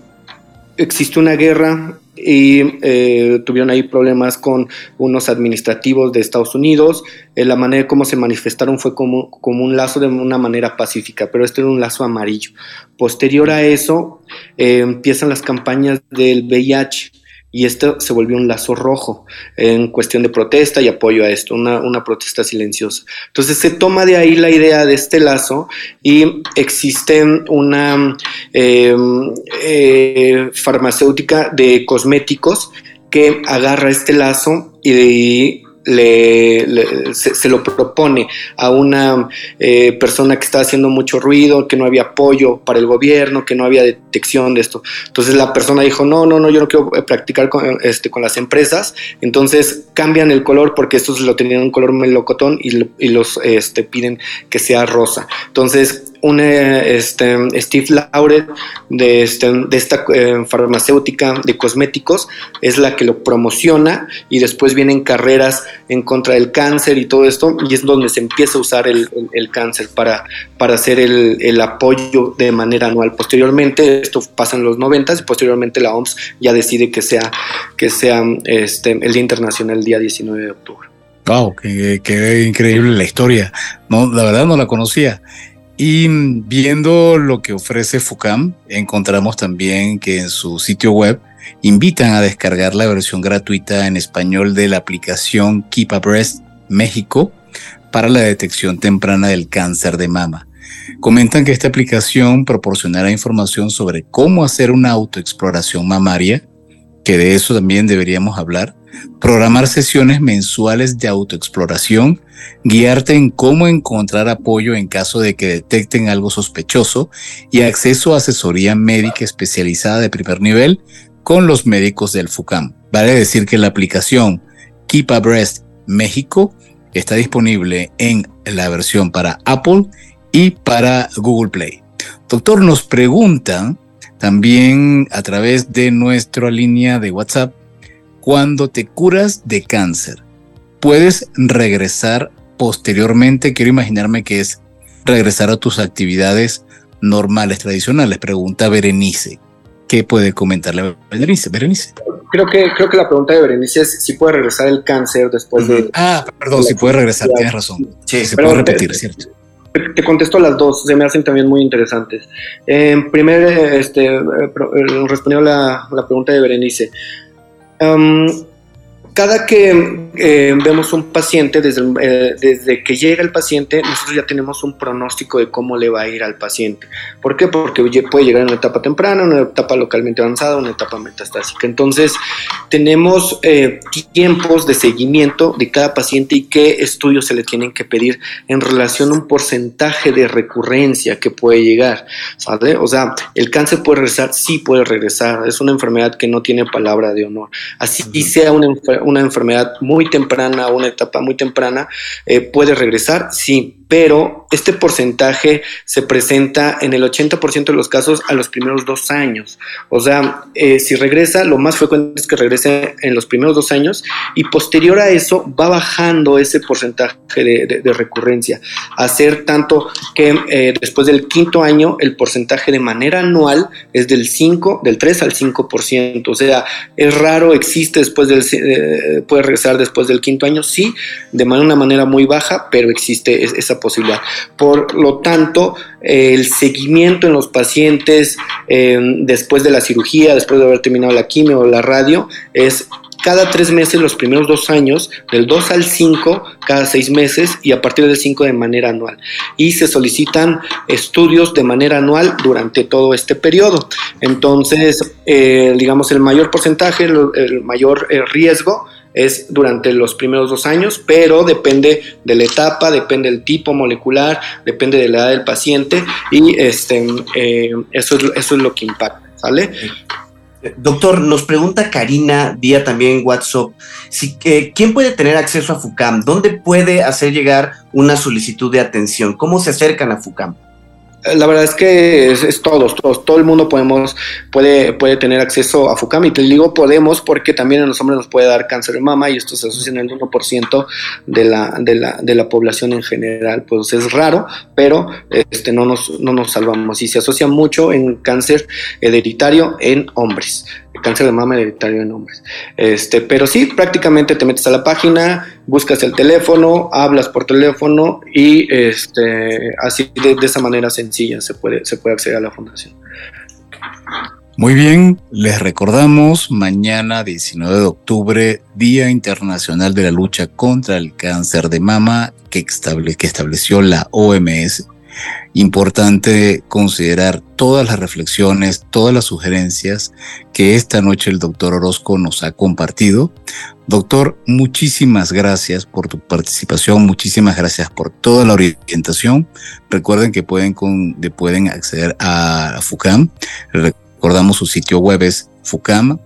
existe una guerra y eh, tuvieron ahí problemas con unos administrativos de Estados Unidos. Eh, la manera como se manifestaron fue como, como, un lazo de una manera pacífica, pero este era un lazo amarillo. Posterior a eso, eh, empiezan las campañas del VIH y esto se volvió un lazo rojo en cuestión de protesta y apoyo a esto, una, protesta silenciosa. Entonces se toma de ahí la idea de este lazo y existe una em, eh, farmacéutica de cosméticos que agarra este lazo y le, se, lo propone a una eh, persona que está haciendo mucho ruido, que no había apoyo para el gobierno, que no había detección de esto. Entonces la persona dijo, no, no, no, yo no quiero eh, practicar con, este, con las empresas. Entonces cambian el color porque estos lo tenían un color melocotón y, y los este, piden que sea rosa. Entonces un este, Steve Lauret de, este, de esta eh, farmacéutica de cosméticos es la que lo promociona y después vienen carreras en contra del cáncer y todo esto y es donde se empieza a usar el, cáncer para, para hacer el, apoyo de manera anual. Posteriormente, esto pasa en los 90 y posteriormente la OMS ya decide que sea, que sea este, el Día Internacional el día 19 de octubre. Wow, qué increíble la historia. No, la verdad no la conocía. Y viendo lo que ofrece FUCAM, encontramos también que en su sitio web invitan a descargar la versión gratuita en español de la aplicación Keep a Breast México para la detección temprana del cáncer de mama. Comentan que esta aplicación proporcionará información sobre cómo hacer una autoexploración mamaria, que de eso también deberíamos hablar, programar sesiones mensuales de autoexploración, guiarte en cómo encontrar apoyo en caso de que detecten algo sospechoso y acceso a asesoría médica especializada de primer nivel con los médicos del FUCAM. Vale decir que la aplicación Keep a Breast México está disponible en la versión para Apple y para Google Play. Doctor, nos preguntan también a través de nuestra línea de WhatsApp cuando te curas de cáncer, puedes regresar posteriormente. Quiero imaginarme que es regresar a tus actividades normales, tradicionales. Pregunta Berenice. ¿Qué puede comentarle Berenice? Berenice. Creo que, creo que la pregunta de Berenice es si puede regresar el cáncer después de... Ah, perdón, si puede regresar, tienes razón. Sí, se puede repetir, ¿cierto? Te contesto las dos, se me hacen también muy interesantes. En primer, este, eh, eh, la, la pregunta de Berenice. Cada que eh, vemos un paciente, desde, eh, desde que llega el paciente, nosotros ya tenemos un pronóstico de cómo le va a ir al paciente. ¿Por qué? Porque puede llegar en una etapa temprana, una etapa localmente avanzada, una etapa metastásica. Entonces, tenemos eh, tiempos de seguimiento de cada paciente y qué estudios se le tienen que pedir en relación a un porcentaje de recurrencia que puede llegar. ¿sabe? O sea, el cáncer puede regresar, sí puede regresar. Es una enfermedad que no tiene palabra de honor. Así sea una, una enfermedad muy temprana una etapa muy temprana, eh, puede regresar, sí, pero este porcentaje se presenta en el 80% de los casos a los primeros dos años. O sea, eh, si regresa, lo más frecuente es que regrese en los primeros dos años y posterior a eso va bajando ese porcentaje de, recurrencia, a ser tanto que eh, después del quinto año el porcentaje de manera anual es del 5, del 3 al 5%. O sea, es raro, existe después del, eh, puede regresar después del quinto año, sí, de una manera muy baja, pero existe esa posibilidad. Por lo tanto, el seguimiento en los pacientes eh, después de la cirugía, después de haber terminado la quimio o la radio, es cada tres meses los primeros dos años, del 2 al 5 cada seis meses y a partir del 5 de manera anual. Y se solicitan estudios de manera anual durante todo este periodo. Entonces, eh, digamos, el mayor porcentaje, el mayor eh, riesgo es durante los primeros dos años, pero depende de la etapa, depende del tipo molecular, depende de la edad del paciente y este, eh, eso, es, eso es lo que impacta, ¿sale? Doctor, nos pregunta Karina vía también WhatsApp, si, eh, ¿quién puede tener acceso a FUCAM? ¿Dónde puede hacer llegar una solicitud de atención? ¿Cómo se acercan a FUCAM? La verdad es que es, todos, todos, todo el mundo podemos, puede, puede tener acceso a FUCAM y te digo podemos porque también en los hombres nos puede dar cáncer de mama y esto se asocia en el 1% de la, de, la, de la población en general. Pues es raro, pero este, no, nos, no nos salvamos y se asocia mucho en cáncer hereditario en hombres cáncer de mama hereditario en hombres. Este, pero sí, prácticamente te metes a la página, buscas el teléfono, hablas por teléfono y este, así de, esa manera sencilla se puede, se puede acceder a la fundación. Muy bien, les recordamos mañana 19 de octubre, Día Internacional de la Lucha contra el Cáncer de Mama que, que estableció la OMS Importante considerar todas las reflexiones, todas las sugerencias que esta noche el doctor Orozco nos ha compartido. Doctor, muchísimas gracias por tu participación, muchísimas gracias por toda la orientación. Recuerden que pueden, pueden acceder a FUCAM. Recordamos su sitio web es fucam.org.mx.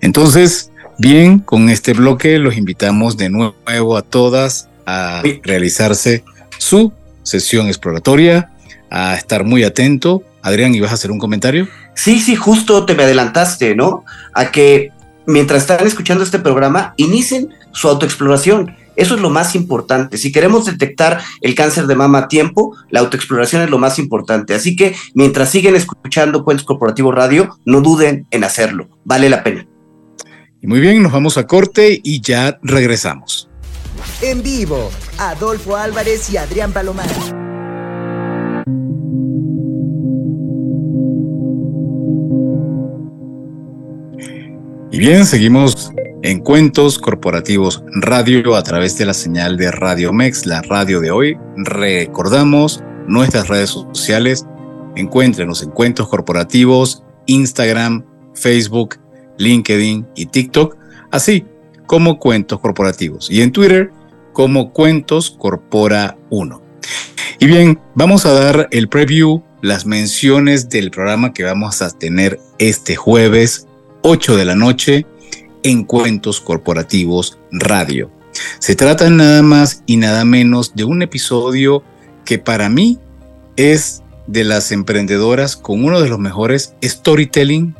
Entonces, Bien, con este bloque los invitamos de nuevo a todas a realizarse su sesión exploratoria, a estar muy atento. Adrián, ¿ibas a hacer un comentario? Sí, sí, justo te me adelantaste, ¿no? A que mientras están escuchando este programa, inicien su autoexploración. Eso es lo más importante. Si queremos detectar el cáncer de mama a tiempo, la autoexploración es lo más importante. Así que mientras siguen escuchando Cuentos Corporativos Radio, no duden en hacerlo. Vale la pena. Y muy bien, nos vamos a corte y ya regresamos. En vivo, Adolfo Álvarez y Adrián Palomar. Y bien, seguimos en Cuentos Corporativos Radio a través de la señal de Radio Mex, la radio de hoy. Recordamos nuestras redes sociales. Encuéntrenos en Cuentos Corporativos, Instagram, Facebook, LinkedIn y TikTok, así como Cuentos Corporativos. Y en Twitter como Cuentos Corpora 1. Y bien, vamos a dar el preview, las menciones del programa que vamos a tener este jueves 8 de la noche en Cuentos Corporativos Radio. Se trata nada más y nada menos de un episodio que para mí es de las emprendedoras con uno de los mejores storytelling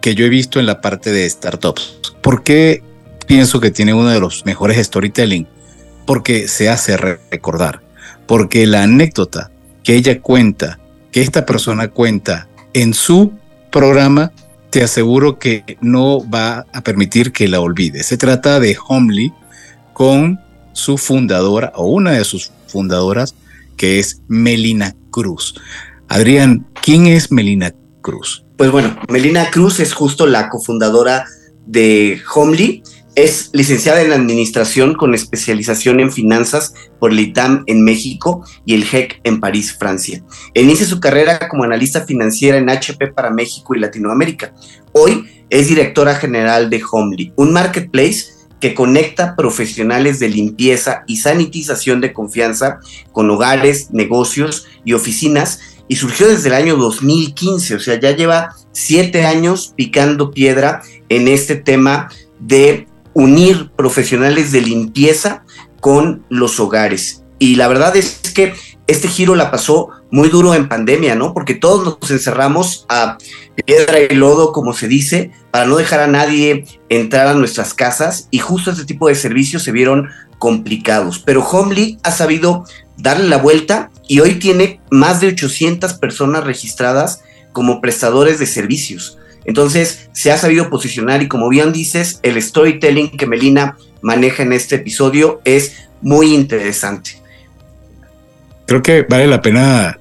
que yo he visto en la parte de startups. ¿Por qué pienso que tiene uno de los mejores storytelling? Porque se hace recordar, porque la anécdota que ella cuenta, que esta persona cuenta en su programa, te aseguro que no va a permitir que la olvide. Se trata de Homely con su fundadora o una de sus fundadoras, que es Melina Cruz. Adrián, ¿quién es Melina Cruz? Pues bueno, Melina Cruz es justo la cofundadora de Homely. Es licenciada en Administración con especialización en finanzas por el ITAM en México y el GEC en París, Francia. Inicia su carrera como analista financiera en HP para México y Latinoamérica. Hoy es directora general de Homely, un marketplace que conecta profesionales de limpieza y sanitización de confianza con hogares, negocios y oficinas y surgió desde el año 2015, o sea, ya lleva siete años picando piedra en este tema de unir profesionales de limpieza con los hogares. Y la verdad es que este giro la pasó muy duro en pandemia, ¿no? Porque todos nos encerramos a piedra y lodo, como se dice, para no dejar a nadie entrar a nuestras casas y justo este tipo de servicios se vieron complicados. Pero Homely ha sabido darle la vuelta y hoy tiene más de 800 personas registradas como prestadores de servicios. Entonces se ha sabido posicionar y como bien dices, el storytelling que Melina maneja en este episodio es muy interesante. Creo que vale la pena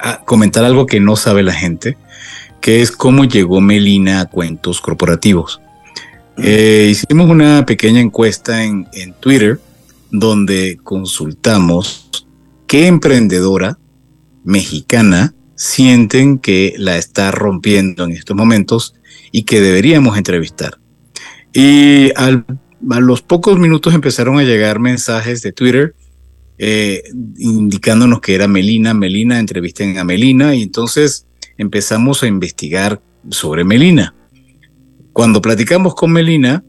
ah, comentar algo que no sabe la gente, que es cómo llegó Melina a cuentos corporativos. Eh, hicimos una pequeña encuesta en, en Twitter donde consultamos qué emprendedora mexicana sienten que la está rompiendo en estos momentos y que deberíamos entrevistar. Y a los pocos minutos empezaron a llegar mensajes de Twitter eh, indicándonos que era Melina, Melina, entrevisten a Melina y entonces empezamos a investigar sobre Melina. Cuando platicamos con Melina,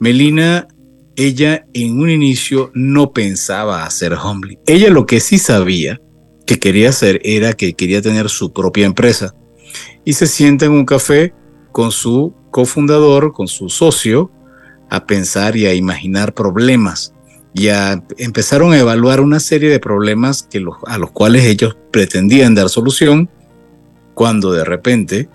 Melina ella en un inicio no pensaba hacer Homely. Ella lo que sí sabía que quería hacer era que quería tener su propia empresa. Y se sienta en un café con su cofundador, con su socio, a pensar y a imaginar problemas. Y empezaron a evaluar una serie de problemas a los cuales ellos pretendían dar solución, cuando de repente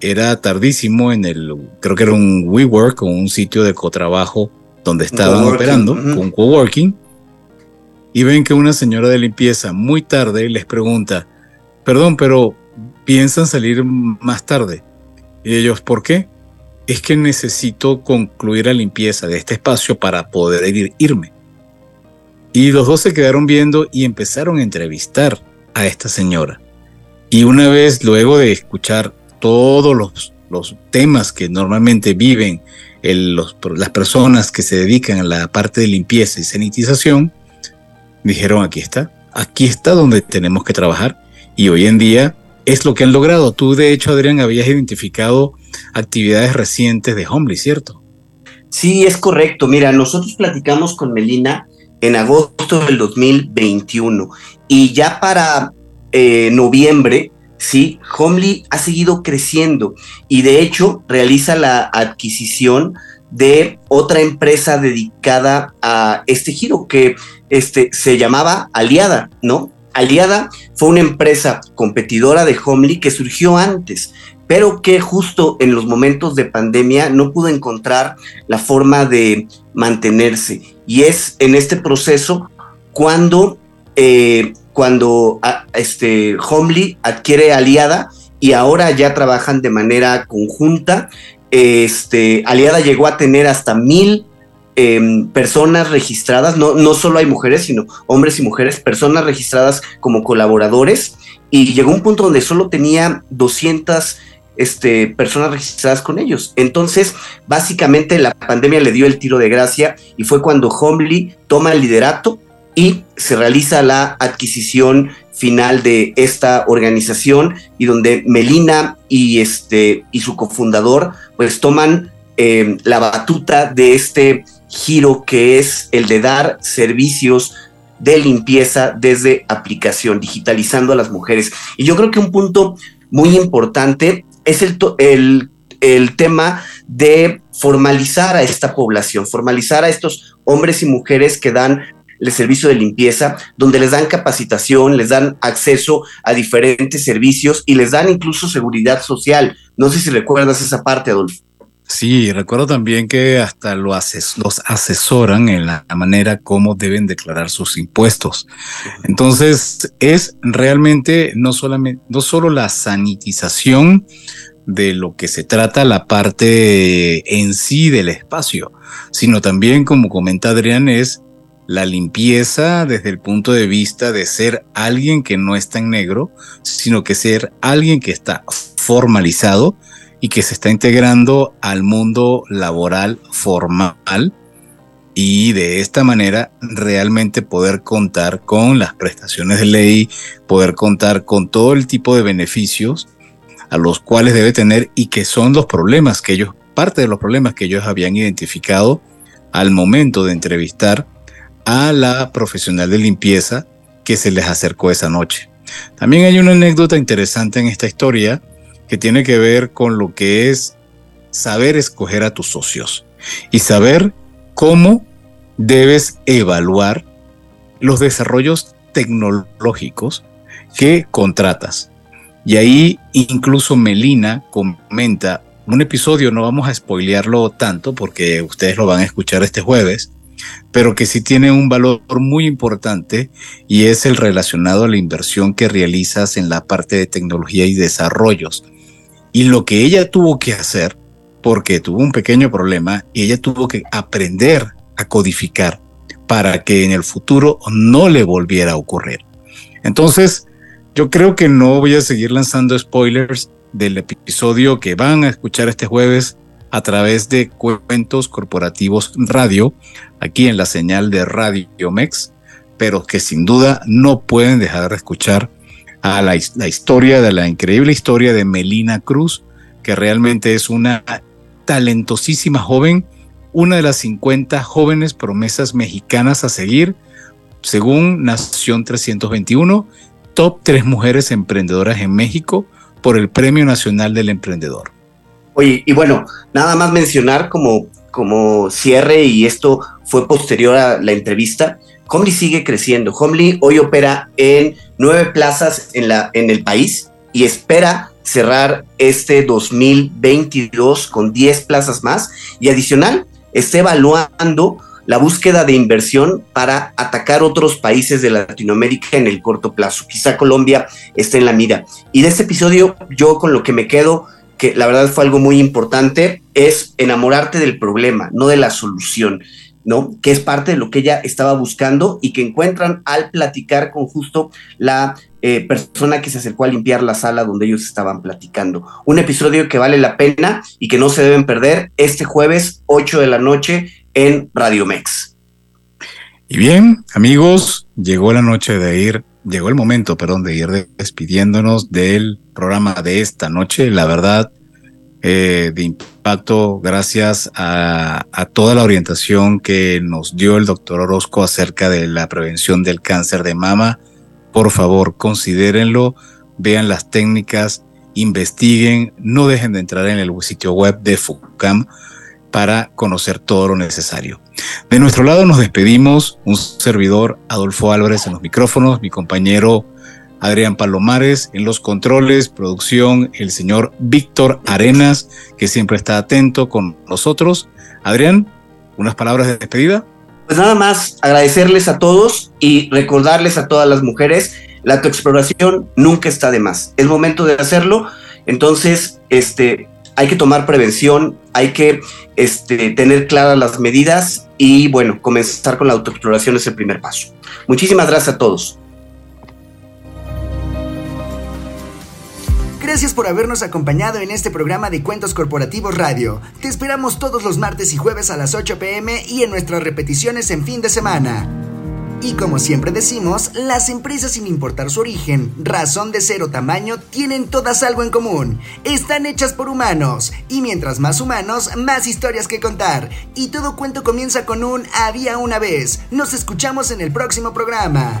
era tardísimo en el, creo que era un WeWork o un sitio de cotrabajo donde estaban operando, un coworking, y ven que una señora de limpieza muy tarde les pregunta, perdón, pero piensan salir más tarde. Y ellos, ¿por qué? Es que necesito concluir la limpieza de este espacio para poder irme. Y los dos se quedaron viendo y empezaron a entrevistar a esta señora. Y una vez luego de escuchar todos los, los temas que normalmente viven las personas que se dedican a la parte de limpieza y sanitización, dijeron, aquí está, aquí está donde tenemos que trabajar. Y hoy en día es lo que han logrado. Tú, de hecho, Adrián, habías identificado actividades recientes de Homely, ¿cierto? Sí, es correcto. Mira, nosotros platicamos con Melina en agosto del 2021 y ya para eh, noviembre, sí, Homely ha seguido creciendo y de hecho realiza la adquisición de otra empresa dedicada a este giro que este, se llamaba Aliada, ¿no? Aliada fue una empresa competidora de Homely que surgió antes, pero que justo en los momentos de pandemia no pudo encontrar la forma de mantenerse. Y es en este proceso cuando, eh, cuando este, Homely adquiere Aliada y ahora ya trabajan de manera conjunta. Este, Aliada llegó a tener hasta mil Em, personas registradas, no, no solo hay mujeres, sino hombres y mujeres, personas registradas como colaboradores, y llegó un punto donde solo tenía 200 este, personas registradas con ellos. Entonces, básicamente la pandemia le dio el tiro de gracia y fue cuando Homely toma el liderato y se realiza la adquisición final de esta organización y donde Melina y, este, y su cofundador pues toman em, la batuta de este giro que es el de dar servicios de limpieza desde aplicación, digitalizando a las mujeres. Y yo creo que un punto muy importante es el, el, el tema de formalizar a esta población, formalizar a estos hombres y mujeres que dan el servicio de limpieza, donde les dan capacitación, les dan acceso a diferentes servicios y les dan incluso seguridad social. No sé si recuerdas esa parte, Adolfo. Sí, recuerdo también que hasta lo los asesoran en la manera como deben declarar sus impuestos. Entonces, es realmente no solamente, no solo la sanitización de lo que se trata la parte en sí del espacio, sino también, como comenta Adrián, es la limpieza desde el punto de vista de ser alguien que no está en negro, sino que ser alguien que está formalizado y que se está integrando al mundo laboral formal y de esta manera realmente poder contar con las prestaciones de ley, poder contar con todo el tipo de beneficios a los cuales debe tener y que son los problemas que ellos, parte de los problemas que ellos habían identificado al momento de entrevistar a la profesional de limpieza que se les acercó esa noche. También hay una anécdota interesante en esta historia que tiene que ver con lo que es saber escoger a tus socios y saber cómo debes evaluar los desarrollos tecnológicos que contratas. Y ahí incluso Melina comenta un episodio, no vamos a spoilearlo tanto porque ustedes lo van a escuchar este jueves, pero que sí tiene un valor muy importante y es el relacionado a la inversión que realizas en la parte de tecnología y desarrollos y lo que ella tuvo que hacer, porque tuvo un pequeño problema, y ella tuvo que aprender a codificar para que en el futuro no le volviera a ocurrir. Entonces, yo creo que no voy a seguir lanzando spoilers del episodio que van a escuchar este jueves a través de Cuentos Corporativos Radio, aquí en la señal de Radio Mex, pero que sin duda no pueden dejar de escuchar a la, historia de la increíble historia de Melina Cruz, que realmente es una talentosísima joven, una de las 50 jóvenes promesas mexicanas a seguir, según Nación 321, top 3 mujeres emprendedoras en México por el Premio Nacional del Emprendedor. Oye, y bueno, nada más mencionar como, como cierre, y esto fue posterior a la entrevista, Homely sigue creciendo. Homely hoy opera en nueve plazas en, la, en el país y espera cerrar este 2022 con 10 plazas más y adicional está evaluando la búsqueda de inversión para atacar otros países de Latinoamérica en el corto plazo. Quizá Colombia esté en la mira. Y de este episodio yo con lo que me quedo, que la verdad fue algo muy importante, es enamorarte del problema, no de la solución. ¿no? Que es parte de lo que ella estaba buscando y que encuentran al platicar con justo la eh, persona que se acercó a limpiar la sala donde ellos estaban platicando. Un episodio que vale la pena y que no se deben perder este jueves 8 de la noche en Radio Mex. Y bien, amigos, llegó la noche de ir, llegó el momento, perdón, de ir despidiéndonos del programa de esta noche. La verdad, eh, de impacto gracias a, toda la orientación que nos dio el doctor Orozco acerca de la prevención del cáncer de mama. Por favor, considérenlo, vean las técnicas, investiguen, no dejen de entrar en el sitio web de FUCAM para conocer todo lo necesario. De nuestro lado nos despedimos, un servidor Adolfo Álvarez en los micrófonos, mi compañero Adrián Palomares en los controles, producción, el señor Víctor Arenas, que siempre está atento con nosotros. Adrián, unas palabras de despedida. Pues nada más agradecerles a todos y recordarles a todas las mujeres, la autoexploración nunca está de más. Es momento de hacerlo, entonces este, hay que tomar prevención, hay que este, tener claras las medidas y bueno, comenzar con la autoexploración es el primer paso. Muchísimas gracias a todos. Gracias por habernos acompañado en este programa de Cuentos Corporativos Radio. Te esperamos todos los martes y jueves a las 8 pm y en nuestras repeticiones en fin de semana. Y como siempre decimos, las empresas sin importar su origen, razón de ser o tamaño, tienen todas algo en común. Están hechas por humanos. Y mientras más humanos, más historias que contar. Y todo cuento comienza con un había una vez. Nos escuchamos en el próximo programa.